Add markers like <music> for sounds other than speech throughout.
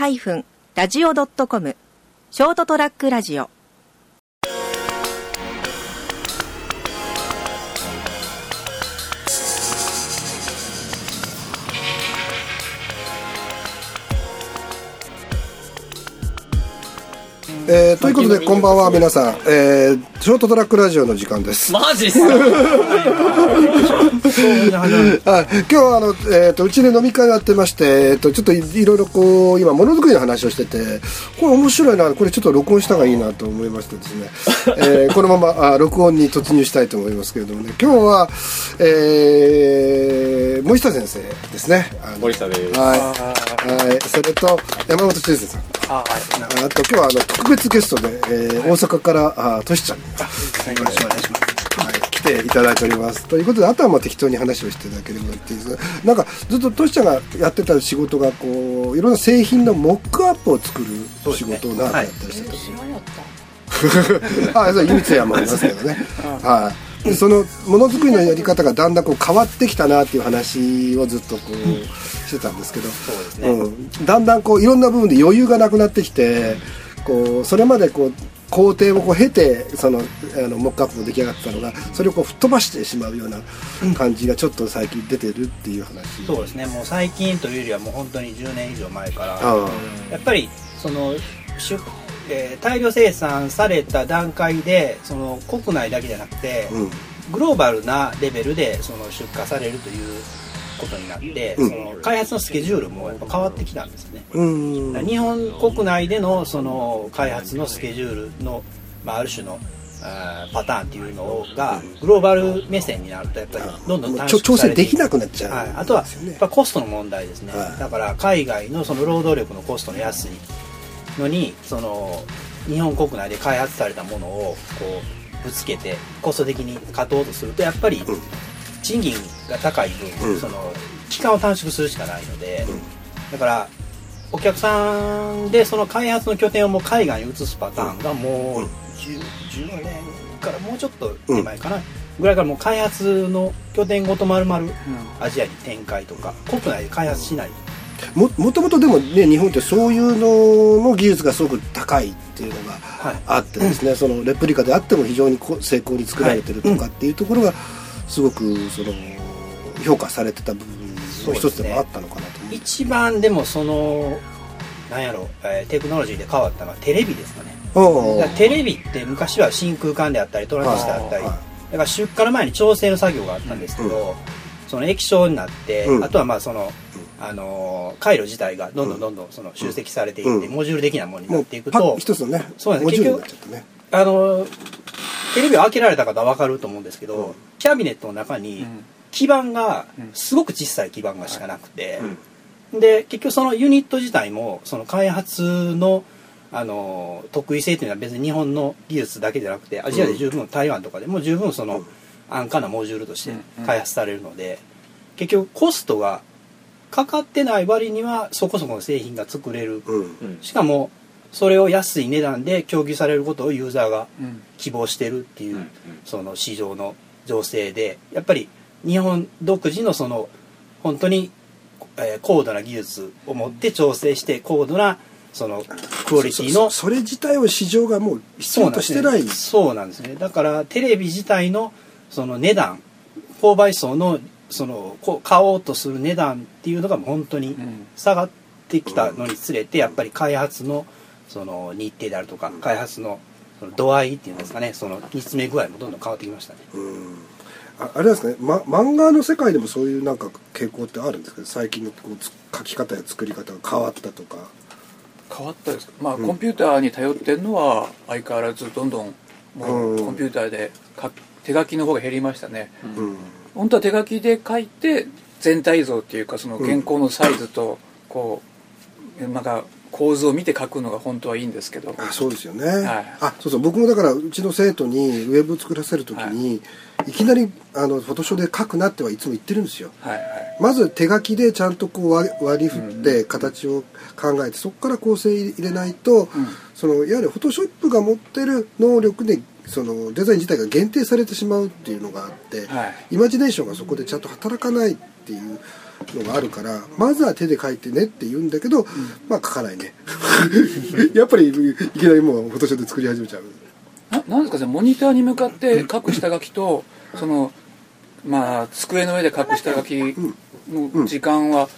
ST-radio.com ショートトラックラジオ。えーということでこんばんは皆さん、えーショートトラックラジオの時間です。マジっすか？あ今日はあの、えー、とうちで飲み会をやってまして、えー、とちょっといいろいろこう今ものづくりの話をしててこれ面白いな。これちょっと録音した方がいいなと思いましてですね、<laughs> えーこのままあ録音に突入したいと思いますけれどもね。今日は、えー、森下先生ですね。森下です。はい、はい、それと山本修正さん。あはい。あと今日はあの特別ゲストで、えー大阪からあとしちゃん。に、よろしくお願い。しますはい、来てい。ただい。ておりますとい。うことであとはまあ適当に話をしてい。ただければってい。うなんかずっととしちゃんがやってた仕事がこうい。ろんな製品のモックアップを作る仕事をなんかやったりしてた、あそうい。う秘密やもありますけどねはい。でそのものづくりのやり方がだんだんこう変わってきたなってい。う話をずっとこうしてたんですけどうですねうん、だんだんこうい。ろんな部分で余裕がなくなってきてこうそれまでこう工程をこう経てそのあのモックアップも出来上がったのがそれをこう吹っ飛ばしてしまうような感じがちょっと最近出てるっていう話そうですねもう最近というよりはもう本当に10年以上前からやっぱりその出えー大量生産された段階でその国内だけじゃなくて、うんグローバルなレベルでその出荷されるということになって、うん。その開発のスケジュールもやっぱ変わってきたんですね、うん。日本国内でのその開発のスケジュールの、まあ、ある種のあーパターンっていうのがグローバル目線になるとやっぱりどんどん短縮されていく。整できなくなっちゃう、はい、あとはやっぱコストの問題ですね、はい。だから海外のその労働力のコストの安いのにその日本国内で開発されたものをこうぶつけてコスト的に勝とうとするとやっぱりうん賃金が高い分、うん。その期間を短縮するしかないので、だからお客さんでその開発の拠点をもう海外に移すパターンがもう 10, 10年からもうちょっと手前かな、ぐらいからもう開発の拠点ごと丸々アジアに展開とか国内で開発しない、ももともとでもね日本ってそういうのの技術がすごく高いっていうのがはい。あってですね、そのレプリカであっても非常にこ精巧に作られてるとかっていうところがすごくその評価されてた部分の一つでもあったのかなと思う。一番でもそのなんやろ、えーテクノロジーで変わったのはテレビですかね。テレビって昔は真空管であったりトランジスタであったりはいだから出荷の前に調整の作業があったんですけど、その液晶になって、うん。あとはまあその、あのー回路自体がどんどんどんどんその集積されていって、うん。モジュール的なものになっていくと一つのねそうなんです。モジュールになっちゃったね。あのーテレビを開けられた方は分かると思うんですけど、うん。キャビネットの中に基板がすごく小さい基板がしかなくて、で結局そのユニット自体もその開発のあの得意性というのは別に日本の技術だけじゃなくてアジアで十分、台湾とかでも十分その安価なモジュールとして開発されるので、結局コストがかかってない割にはそこそこの製品が作れる、うん。しかもそれを安い値段で供給されることをユーザーが希望してるっていう、その市場の情勢でやっぱり日本独自のその本当に、えー高度な技術を持って調整して高度なそのクオリティのそれ自体を市場がもう必要としてない。そうなんですね。だからテレビ自体のその値段購買層のそのこう買おうとする値段っていうのが本当に下がってきたのにつれてやっぱり開発のその日程であるとか開発のその度合いっていうんですかねその煮詰め具合もどんどん変わってきましたね。うん。ああれなんですかね、ま、漫画の世界でもそういうなんか傾向ってあるんですか最近のこうつ書き方や作り方が変わったとか。変わったですか？まあ、うん。コンピューターに頼ってるのは相変わらずどんどんもううん。コンピューターで書手書きの方が減りましたね、うん。本当は手書きで書いて全体像っていうかその原稿のサイズとこう、なんか構図を見て書くのが本当はいいんですけど。あそうですよね、はい。あそうそう。僕もだからうちの生徒にウェブを作らせる時に、い、きなりあのフォトショーで書くなってはいつも言ってるんですよ。はいはい。まず手書きでちゃんとこう割割り振って形を考えてそこから構成入れないと、そのいわゆるフォトショップが持ってる能力でそのデザイン自体が限定されてしまうっていうのがあって、はい。イマジネーションがそこでちゃんと働かないっていうのがあるからまずは手で描いてねって言うんだけど、まあ描かないね。<laughs> やっぱりいきなりもうフォトショーで作り始めちゃう。ななんですかねモニターに向かって書く下書きとそのまあ机の上で書く下書きの時間は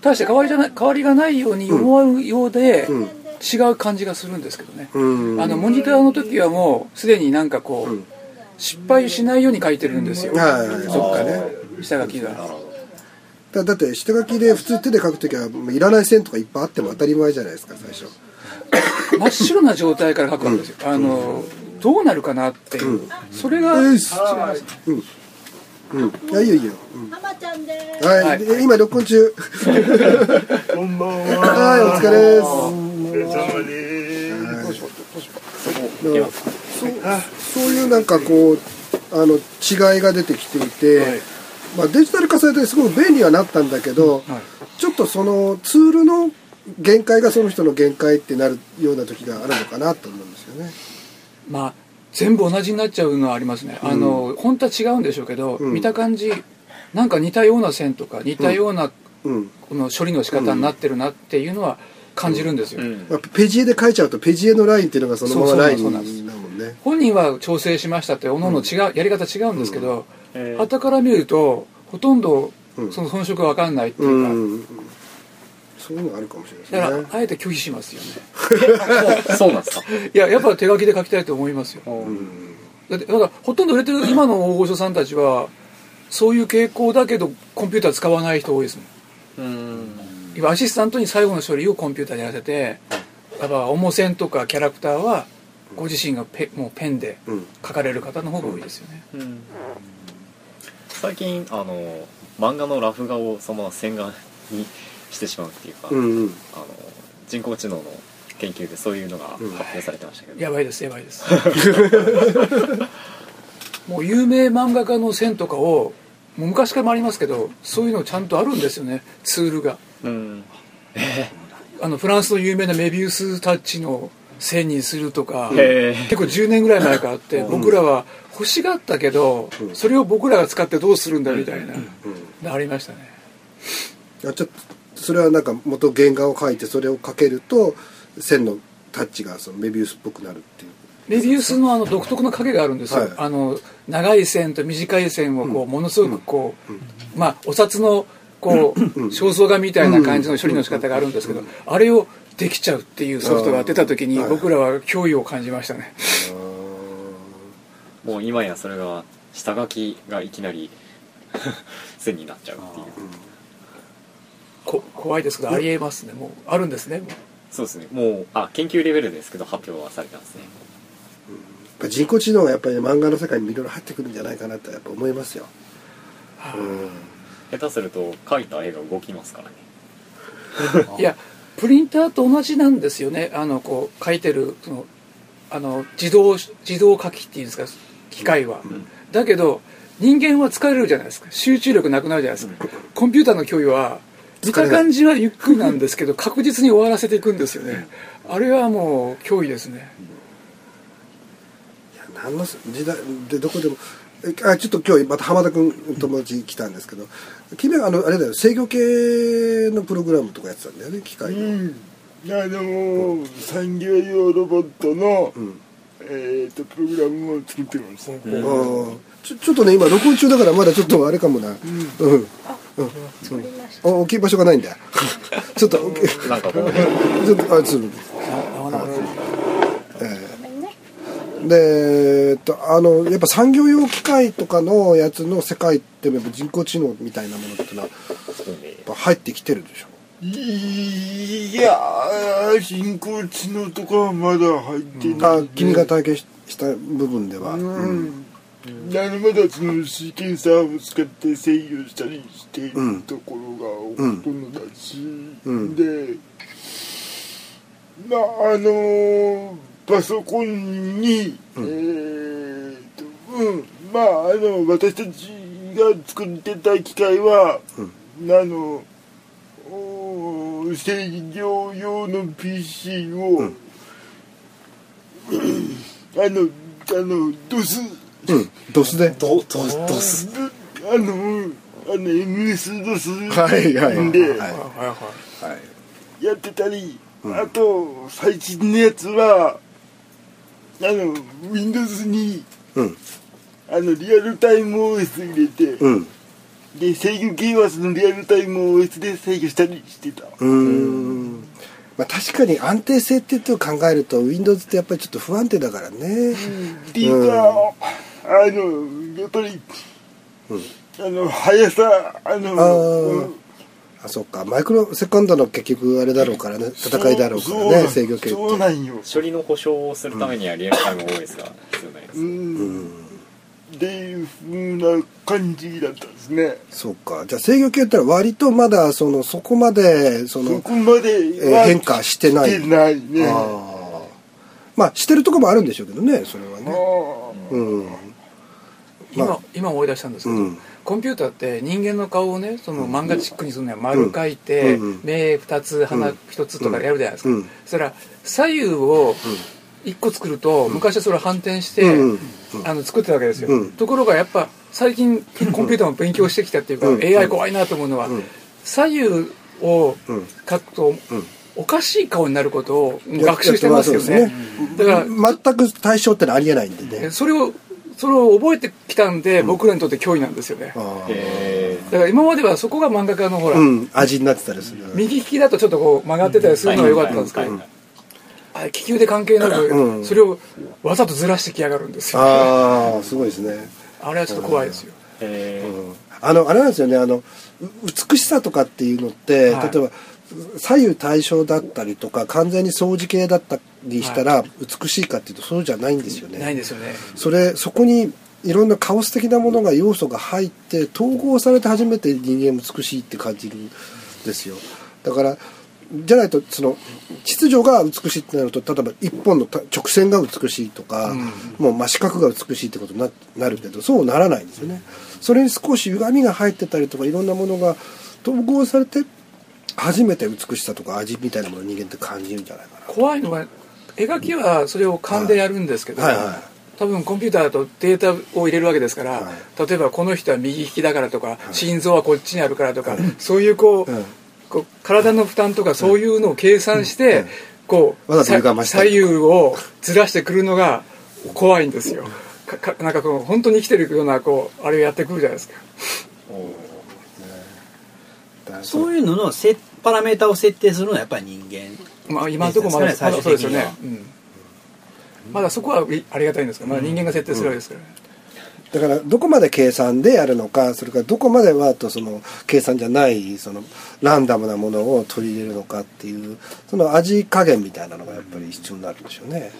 大して変わりじゃない変わりがないように思うようでうん。違う感じがするんですけどね。うん。あのモニターの時はもうすでになんかこうん。う失敗しないように書いてるんですよ。はいはいどっかねで下書きがだだって下書きで普通手で描く時はもういらない線とかいっぱいあっても当たり前じゃないですか最初。<coughs> 真っ白な状態から書くわけですよ。あのどうなるかなっていう。それがよ違いましすうん。うん。いやいいよいいよ、うん。浜ちゃんです。はい、はい。で今録音中。こんばんは。はいお疲れです。お疲れ様です。だからそうそういうなんかこうあの違いが出てきていて、まあ、デジタル化されてすごく便利にはなったんだけど、ちょっとそのツールの限界がその人の限界ってなるような時があるのかなと思うんですよね。まあ全部同じになっちゃうのはありますね、あの本当は違うんでしょうけど、うん。見た感じなんか似たような線とか似たようなうん。この処理の仕方になってるなっていうのは感じるんですよ、まあ、ペジエで書いちゃうとペジエのラインっていうのがそのままラインそうだそうそうもんね。本人は調整しましたっておのおの違う、やり方違うんですけど、えー。傍から見るとほとんどうん。その遜色が分かんないっていうか、うん、そういうのがあるかもしれないだからですね。あえて拒否しますよね。<laughs> そうなんですか？いややっぱ手書きで書きたいと思いますよ。だってだからほとんど売れてる今の大御所さんたちはそういう傾向だけどコンピューター使わない人多いですもん。うん。今アシスタントに最後の処理をコンピューターにやらせてやっぱ重線とかキャラクターはご自身がペもうペンでうん。書かれる方の方が多いですよね、最近あの漫画のラフ画をそのまま線画にしてしまうっていうか、うんうん。あの人工知能の研究でそういうのが発表されてましたけど、やばいですやばいです。<laughs> もう有名漫画家の線とかをもう昔からもありますけどそういうのちゃんとあるんですよねツールが。うん。あのフランスの有名なメビウスタッチの線にするとか結構10年ぐらい前からあって僕らは欲しがったけどそれを僕らが使ってどうするんだみたいなありましたね。いやちょっとそれはなんか元原画を描いてそれをかけると線のタッチがそのメビウスっぽくなるっていう。メビウスのあの独特の影があるんですよ、はい。あの長い線と短い線をこうものすごくこう、まあお札のこう肖像画みたいな感じの処理の仕方があるんですけど、あれをできちゃうっていうソフトが出た時にはい。僕らは脅威を感じましたね。もう今やそれが下書きがいきなり <laughs> 線になっちゃうっていう。こ怖いですけどありえますね。もうあるんですね。もうそうですね。もうあ研究レベルですけど発表はされてますね。やっぱ人工知能がやっぱり、ね、漫画の世界にもいろいろ入ってくるんじゃないかなとやっぱ思いますよ、うん、下手すると描いた絵が動きますからね。<laughs> いやプリンターと同じなんですよね。あのこう書いてるそのあの自動自動書きっていうんですか？機械は、だけど人間は疲れるじゃないですか。集中力なくなるじゃないですか、コンピューターの脅威は見た感じはゆっくりなんですけど確実に終わらせていくんですよね。あれはもう脅威ですね。いや何の時代でどこでもえあちょっと今日また浜田君友達来たんですけど君はあのあれだよ制御系のプログラムとかやってたんだよね機械の、うん。あの産業用ロボットの、ん。えっ、とプログラムを作ってました。あーちょちょっとね今録音中だからまだちょっとあれかもな。うん、うん。作りましあ置き場所がないんだ。よ <laughs> ちょっとなんかこう。<laughs> ちょっとあちょっとた。ごめんね。でえっとあのやっぱ産業用機械とかのやつの世界ってやっぱ人工知能みたいなものってのは入ってきてるでしょ？いやー人工知能とかはまだ入ってない、あ君が体験しした部分では、うん。あのまだそのシーケンサーを使って制御したりしているうん。ところがほとんどだし、うん。でまああのパソコンに、えーっとうん。まああの私たちが作ってた機械は、あのおー制御用の PC を、あののドス。うん。ドスでどどどすあのあの MS ドス。はいはいではいはいはい。はい。やってたり、あと最新のやつはあの Windows にうん。あのリアルタイム OS 入れて、うん。で制御系はそのリアルタイム OS で制御したりしてた。うーん。まあ確かに安定性っていうと考えると Windows ってやっぱりちょっと不安定だからね。っていうか、あのやっぱり、あの速さあのあーあそっか。マイクロセカンドの結局あれだろうからね。戦いだろうからね。制御系って。そうなんよ。処理の保証をするためにはリアルタイム OS が必要なんです、うん。っていうふうな感じだったんですね。そうか。じゃあ制御系ってのは割とまだそのそこまでそのそこまでえー変化してない。してないね。あー。まあしてるとこもあるんでしょうけどねそれはあねー。うん。今、まあ。今思い出したんですけど、うんコンピューターって人間の顔をねその漫画チックにするには丸書いて、目2つ鼻1つとかやるじゃないですか、うん。そら左右を1個作ると、昔はそれを反転して、あの作ってたわけですよ、うん。ところがやっぱ最近コンピューターも勉強してきたっていうか、うん。AI 怖いなと思うのは、ん。左右をうん。書くと、ん。おかしい顔になることを学習してますよね。だから全く対象ってのはありえないんでね。それをそれを覚えてきたんで、僕らにとって脅威なんですよね。だから今まではそこが漫画家のほら、うん。味になってたりする。右利きだとちょっとこう曲がってたりするのが良かったんですけど、はいはい。あれ利き腕関係なく、うん。それをわざとずらしてきやがるんですよ。ああすごいですね。ー <laughs> あれはちょっと怖いですよ、へー。うんあのあれなんですよね。あのう美しさとかっていうのって、はい。例えば左右対称だったりとか完全に相似形だったりしたら美しいかっていうとそうじゃないんですよね。ないんですよね。それそこにいろんなカオス的なものが要素が入って統合されて初めて人間美しいって感じるんですよ。だからじゃないとその秩序が美しいってなると例えば一本のた直線が美しいとか、もう真四角が美しいってことにななるけどそうならないんですよね。それに少し歪みが入ってたりとかいろんなものが統合されて初めて美しさとか味みたいなものを人間って感じるんじゃないかな。怖いのは描きはそれを勘でやるんですけど、はいはい。多分コンピューターだとデータを入れるわけですから、は例えばこの人は右利きだからとか、心臓はこっちにあるからとか、そういうこう,、うんこう体の負担とかそういうのを計算して、こう左右をずらしてくるのが怖いんですよ。かかなんかこう本当に生きてるようなこうあれをやってくるじゃないですか。そう。いうののせパラメータを設定するのはやっぱり人間。まあ今のところまだですかねまだそうですよね。うん、まだそこはありがたいんですがまだ人間が設定するわけですからね、だからどこまで計算でやるのかそれからどこまではとその計算じゃないそのランダムなものを取り入れるのかっていうその味加減みたいなのがやっぱり必要になるんでしょうね。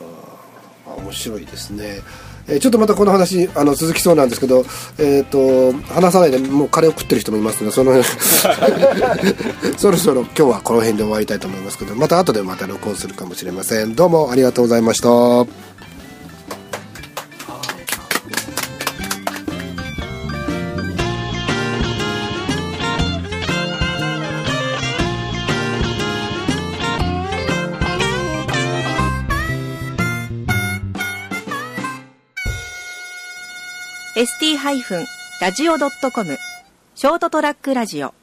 あー面白いですね。えーちょっとまたこの話あの続きそうなんですけど、えっ、と話さないでもうカレーを食ってる人もいますのでその <laughs> そろそろ今日はこの辺で終わりたいと思いますけどまた後でまた録音するかもしれませんどうもありがとうございました。ST-radio.com ショートトラックラジオ。